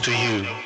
to you.